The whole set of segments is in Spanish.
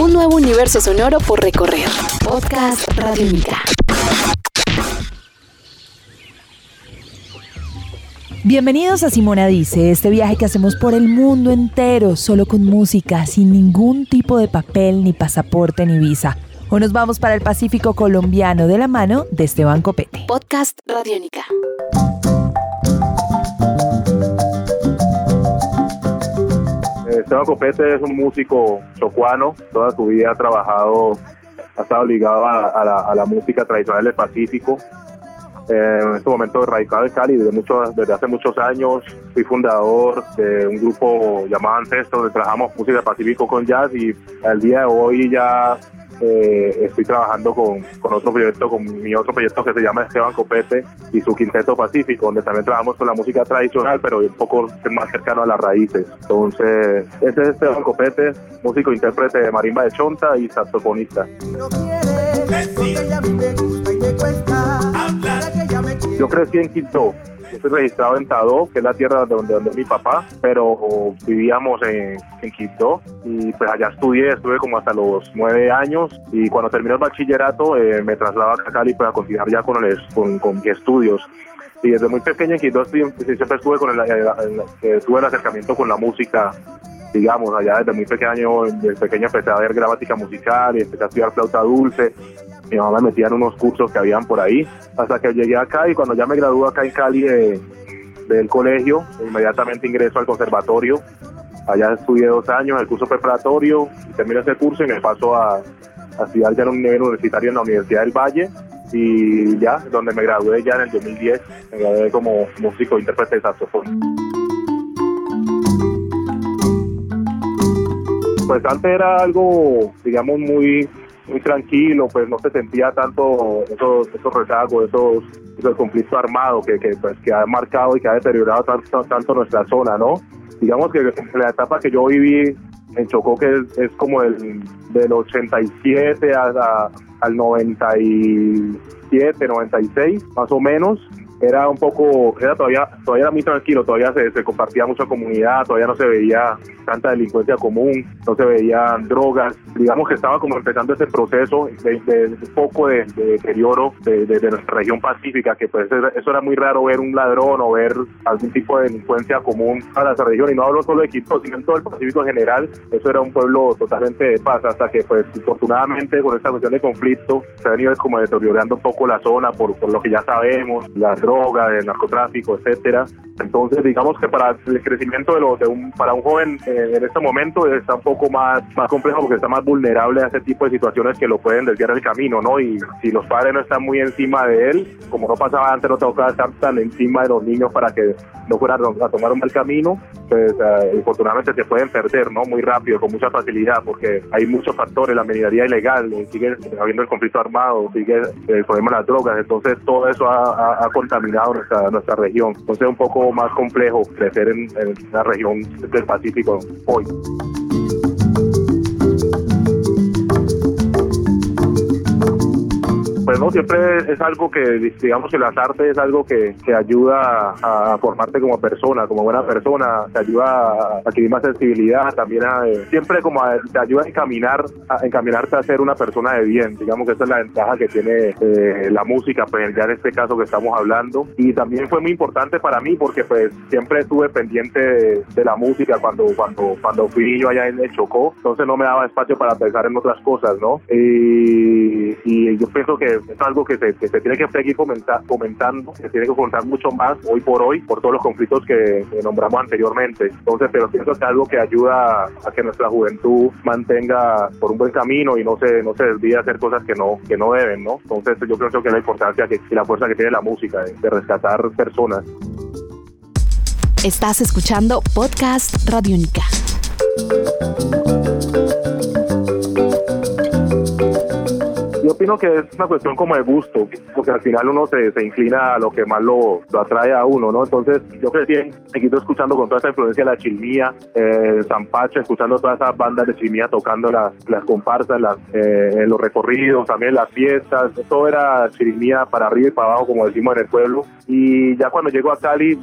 Un nuevo universo sonoro por recorrer. Podcast Radiónica. Bienvenidos a Simona Dice, este viaje que hacemos por el mundo entero, solo con música, sin ningún tipo de papel, ni pasaporte, ni visa. Hoy nos vamos para el Pacífico colombiano de la mano de Esteban Copete. Podcast Radiónica. Esteban Copete es un músico chocuano, toda su vida ha trabajado, ha estado ligado a, la, música tradicional del Pacífico. Eh, en este momento radicado en Cali desde, mucho, desde hace muchos años. Fui fundador de un grupo llamado Ancestro, donde trabajamos música Pacífico con jazz y al día de hoy ya eh, estoy trabajando con, con, otro proyecto, con mi otro proyecto que se llama Esteban Copete y su Quinteto Pacífico, donde también trabajamos con la música tradicional, pero un poco más cercano a las raíces. Entonces, ese es Esteban Copete, músico intérprete de marimba de chonta y saxofonista. Yo crecí en Quito, estoy registrado en Tadó, que es la tierra donde, donde mi papá, pero vivíamos en, en Quito y pues allá estudié, estuve como hasta los nueve años y cuando terminé el bachillerato eh, me trasladaba a Cali para continuar ya con, el, con, con mis estudios. Y desde muy pequeño en Quito siempre estuve con el, tuve el acercamiento con la música digamos allá desde muy pequeño desde pequeño empecé a ver gramática musical y empecé a estudiar flauta dulce mi mamá me metía en unos cursos que habían por ahí, hasta que llegué acá y cuando ya me gradué acá en Cali del colegio, inmediatamente ingreso al conservatorio. Allá estudié dos años el curso preparatorio terminé ese curso y me paso a, a estudiar ya en un nivel universitario en la Universidad del Valle y ya, donde me gradué ya en el 2010, me gradué como músico intérprete de saxofón. Pues antes era algo, digamos, muy muy tranquilo, pues no se sentía tanto esos, esos rezagos, esos, esos conflictos armados que, que, pues, que ha marcado y que ha deteriorado tanto, tanto nuestra zona, ¿no? Digamos que la etapa que yo viví en Chocó, que es, como el, del 87 hasta, al 97, 96, más o menos, era un poco, era todavía, todavía era muy tranquilo, todavía se, compartía mucha comunidad, todavía no se veía tanta delincuencia común, no se veían drogas, digamos que estaba como empezando ese proceso de, un poco de, deterioro de, nuestra región pacífica, que pues eso era muy raro ver un ladrón o ver algún tipo de delincuencia común a la región, y no hablo solo de Quito, sino en todo el Pacífico en general, eso era un pueblo totalmente de paz, hasta que pues afortunadamente con esta cuestión de conflicto se ha venido como deteriorando un poco la zona por, por lo que ya sabemos, las droga, de narcotráfico, etcétera. Entonces, digamos que para el crecimiento de, lo, de un, para un joven eh, en este momento está un poco más, más complejo porque está más vulnerable a ese tipo de situaciones que lo pueden desviar el camino, ¿no? Y si los padres no están muy encima de él, como no pasaba antes, no tocaba estar tan encima de los niños para que no fueran a tomar un mal camino, pues uh, afortunadamente se pueden perder, ¿no? Muy rápido, con mucha facilidad, porque hay muchos factores, la minería ilegal, sigue habiendo el conflicto armado, sigue el problema de las drogas, entonces todo eso ha, ha contaminado nuestra, nuestra región. Entonces es un poco más complejo crecer en, en la región del Pacífico hoy. Pues no, siempre es algo que, digamos que las artes es algo que, que ayuda a, formarte como persona, como buena persona, te ayuda a adquirir más sensibilidad, también a, eh, siempre como te ayuda a encaminar, a encaminarte a ser una persona de bien, digamos que esa es la ventaja que tiene eh, la música, pues ya en este caso que estamos hablando, y también fue muy importante para mí porque pues siempre estuve pendiente de, la música cuando, cuando, cuando fui niño allá en el Chocó, entonces no me daba espacio para pensar en otras cosas, ¿no? Y, y yo pienso que es algo que se, se tiene que seguir comentando, se tiene que contar mucho más hoy por hoy por todos los conflictos que, nombramos anteriormente. Entonces, pero pienso que es algo que ayuda a que nuestra juventud mantenga por un buen camino y no se, no se desvíe a hacer cosas que no, que no deben, ¿no? Entonces, yo creo que es la importancia que, y la fuerza que tiene la música de, rescatar personas. Estás escuchando Podcast Radio Única. Imagino que es una cuestión como de gusto, porque al final uno se, se inclina a lo que más lo, lo, atrae a uno, ¿no? Entonces yo crecí en Quito escuchando con toda esa influencia la chilmía, eh, Zampacho, escuchando todas esas bandas de chilmía tocando las, las comparsas, las, eh, los recorridos, también las fiestas, todo era chilmía para arriba y para abajo, como decimos en el pueblo. Y ya cuando llego a Cali,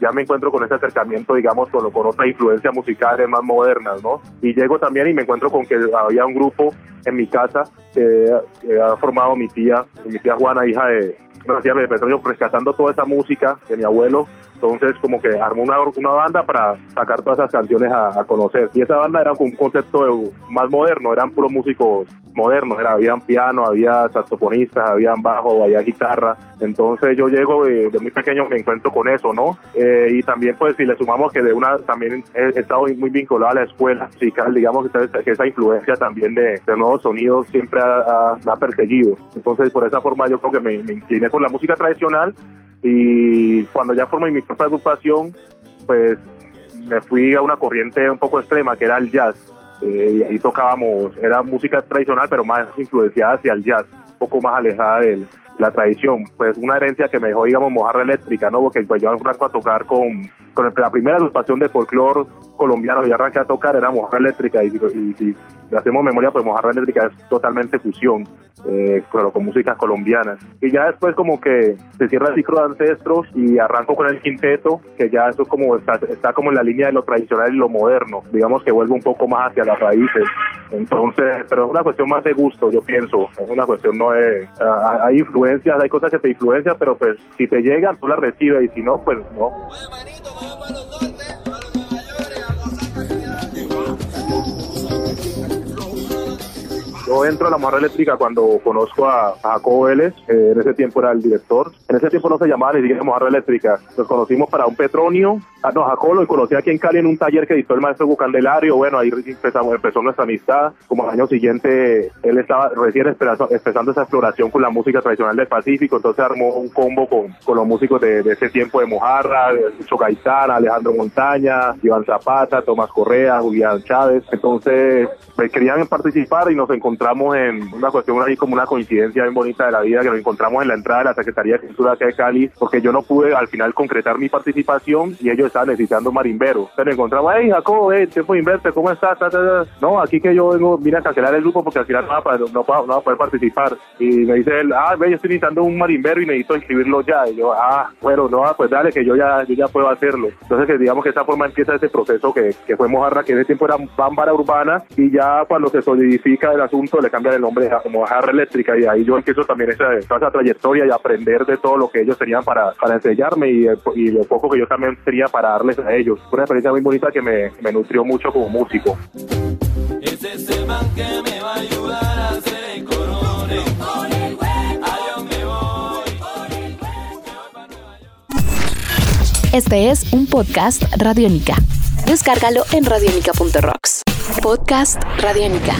ya me encuentro con ese acercamiento, digamos, con, con otras influencias musicales más modernas, ¿no? Y llego también y me encuentro con que había un grupo en mi casa que, ha formado mi tía, mi tía Juana, hija de, de Petróleo, rescatando toda esa música de mi abuelo entonces como que armó una, una banda para sacar todas esas canciones a, conocer. Y esa banda era un concepto más moderno, eran puros músicos modernos, era, habían piano, había saxofonistas, habían bajo, había guitarra. Entonces yo llego de, muy pequeño me encuentro con eso, ¿no? Eh, y también pues si le sumamos que de una, también he, estado muy vinculado a la escuela musical, digamos que, esa influencia también de, nuevos sonidos siempre ha, ha, perseguido. Entonces por esa forma yo creo que me, me incliné por la música tradicional y cuando ya formé mi propia agrupación, pues me fui a una corriente un poco extrema que era el jazz. Eh, y ahí tocábamos, era música tradicional, pero más influenciada hacia el jazz, un poco más alejada de la tradición. Pues una herencia que me dejó, digamos, mojarra eléctrica, ¿no? Porque pues yo arranco a tocar con, con la primera agrupación de folclore colombiano y arranqué a tocar era mojarra eléctrica y, y, si hacemos memoria, pues mojarra eléctrica es totalmente fusión, eh, con músicas colombianas. Y ya después como que se cierra el ciclo de ancestros y arranco con el quinteto, que ya eso como está, está como en la línea de lo tradicional y lo moderno, digamos que vuelve un poco más hacia las raíces. Entonces, pero es una cuestión más de gusto, yo pienso, es una cuestión no de... hay influencias, hay cosas que te influencian, pero pues si te llegan, tú las recibes y si no, pues no. Yo entro a la Mojarra Eléctrica cuando conozco a, Jacobo Vélez, en ese tiempo era el director. En ese tiempo no se llamaba ni siquiera Mojarra Eléctrica. Nos conocimos para un Petronio. Ah, no, Jacobo lo conocí aquí en Cali en un taller que editó el maestro Bucandelario. Bueno, ahí empezamos, empezó nuestra amistad. Como al año siguiente, él estaba recién empezando esa exploración con la música tradicional del Pacífico. Entonces armó un combo con, con los músicos de, ese tiempo de Mojarra, Chucho Gaitán, Alejandro Montaña, Iván Zapata, Tomás Correa, Julián Chávez. Entonces, me querían participar y nos encontramos encontramos en una cuestión ahí como una coincidencia bien bonita de la vida, que nos encontramos en la entrada de la Secretaría de Cultura de Cali, porque yo no pude al final concretar mi participación y ellos estaban necesitando marimbero. Entonces nos encontramos, hey Jacobo, hey, tiempo inverte, ¿cómo estás? No, aquí que yo vengo, vine a cancelar el grupo porque al final no va, no, va, a poder participar. Y me dice él, ah, ve, yo estoy necesitando un marimbero y necesito inscribirlo ya. Y yo, ah, bueno, no, pues dale, que yo ya, yo ya puedo hacerlo. Entonces, que digamos que esa forma empieza ese proceso que, que fue Mojarra, que en ese tiempo era Bámbara Urbana, y ya cuando se solidifica el asunto, le cambia el nombre como Jarra Eléctrica y ahí yo empiezo también esa, toda esa trayectoria y aprender de todo lo que ellos tenían para, para enseñarme y, y, lo poco que yo también tenía para darles a ellos. Fue una experiencia muy bonita que me, me nutrió mucho como músico. Este es un podcast Radiónica. Descárgalo en radiónica.rocks. Podcast Radiónica.